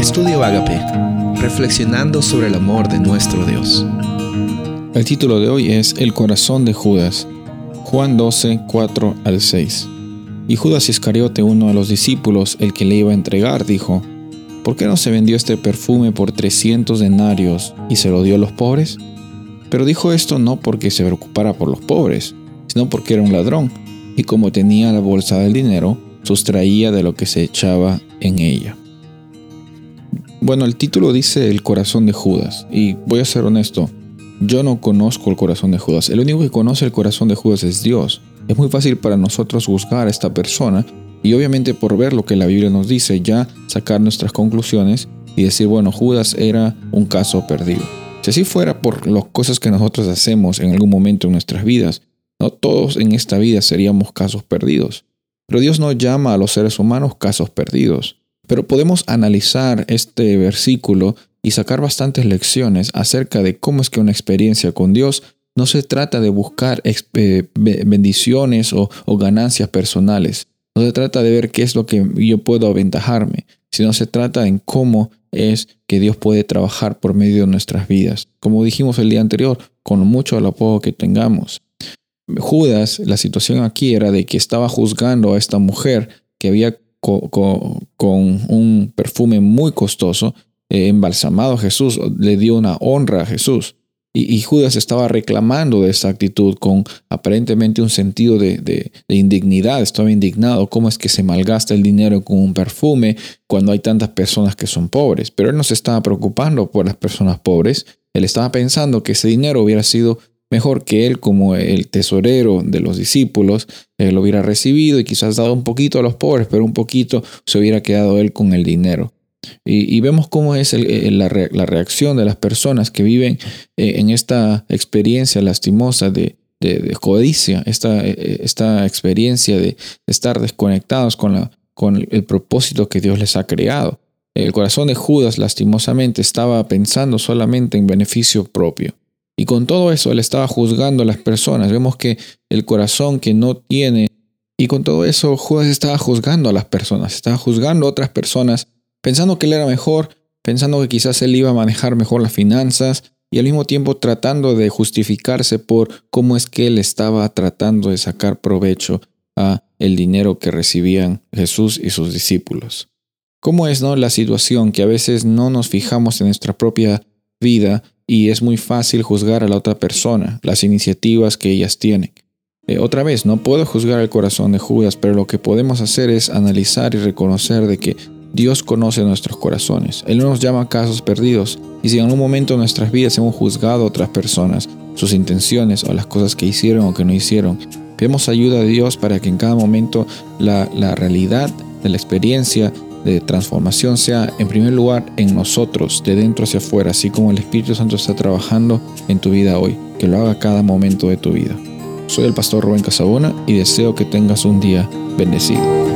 Estudio Agape, reflexionando sobre el amor de nuestro Dios. El título de hoy es El corazón de Judas, Juan 12, 4 al 6. Y Judas Iscariote, uno de los discípulos, el que le iba a entregar, dijo, ¿por qué no se vendió este perfume por 300 denarios y se lo dio a los pobres? Pero dijo esto no porque se preocupara por los pobres, sino porque era un ladrón, y como tenía la bolsa del dinero, sustraía de lo que se echaba en ella. Bueno, el título dice el corazón de Judas, y voy a ser honesto, yo no conozco el corazón de Judas, el único que conoce el corazón de Judas es Dios. Es muy fácil para nosotros juzgar a esta persona y obviamente por ver lo que la Biblia nos dice, ya sacar nuestras conclusiones y decir, bueno, Judas era un caso perdido. Si así fuera por las cosas que nosotros hacemos en algún momento en nuestras vidas, no todos en esta vida seríamos casos perdidos. Pero Dios no llama a los seres humanos casos perdidos. Pero podemos analizar este versículo y sacar bastantes lecciones acerca de cómo es que una experiencia con Dios no se trata de buscar eh, bendiciones o, ganancias personales. No se trata de ver qué es lo que yo puedo aventajarme, sino se trata en cómo es que Dios puede trabajar por medio de nuestras vidas. Como dijimos el día anterior, con mucho o lo poco que tengamos. Judas, la situación aquí era de que estaba juzgando a esta mujer que había con, un perfume muy costoso, eh, embalsamado a Jesús, le dio una honra a Jesús. Y, Judas estaba reclamando de esa actitud con aparentemente un sentido de, de, indignidad, estaba indignado, ¿cómo es que se malgasta el dinero con un perfume cuando hay tantas personas que son pobres? Pero él no se estaba preocupando por las personas pobres, él estaba pensando que ese dinero hubiera sido Mejor que él, como el tesorero de los discípulos, eh, lo hubiera recibido y quizás dado un poquito a los pobres, pero un poquito se hubiera quedado él con el dinero. Y, vemos cómo es la, reacción de las personas que viven eh, en esta experiencia lastimosa de, codicia, esta, eh, esta experiencia de estar desconectados con el propósito que Dios les ha creado. El corazón de Judas lastimosamente estaba pensando solamente en beneficio propio. Y con todo eso él estaba juzgando a las personas. Vemos que el corazón que no tiene, y con todo eso Judas estaba juzgando a las personas, estaba juzgando a otras personas, pensando que él era mejor, pensando que quizás él iba a manejar mejor las finanzas y al mismo tiempo tratando de justificarse por cómo es que él estaba tratando de sacar provecho a el dinero que recibían Jesús y sus discípulos. ¿Cómo es no la situación que a veces no nos fijamos en nuestra propia vida y es muy fácil juzgar a la otra persona, las iniciativas que ellas tienen. Eh, otra vez, no puedo juzgar el corazón de Judas, pero lo que podemos hacer es analizar y reconocer de que Dios conoce nuestros corazones. Él no nos llama casos perdidos. Y si en algún momento de nuestras vidas hemos juzgado a otras personas, sus intenciones o las cosas que hicieron o que no hicieron, pedimos ayuda de Dios para que en cada momento la, la realidad de la experiencia de transformación sea en primer lugar en nosotros, de dentro hacia afuera, así como el Espíritu Santo está trabajando en tu vida hoy, que lo haga cada momento de tu vida. Soy el pastor Rubén Casabona y deseo que tengas un día bendecido.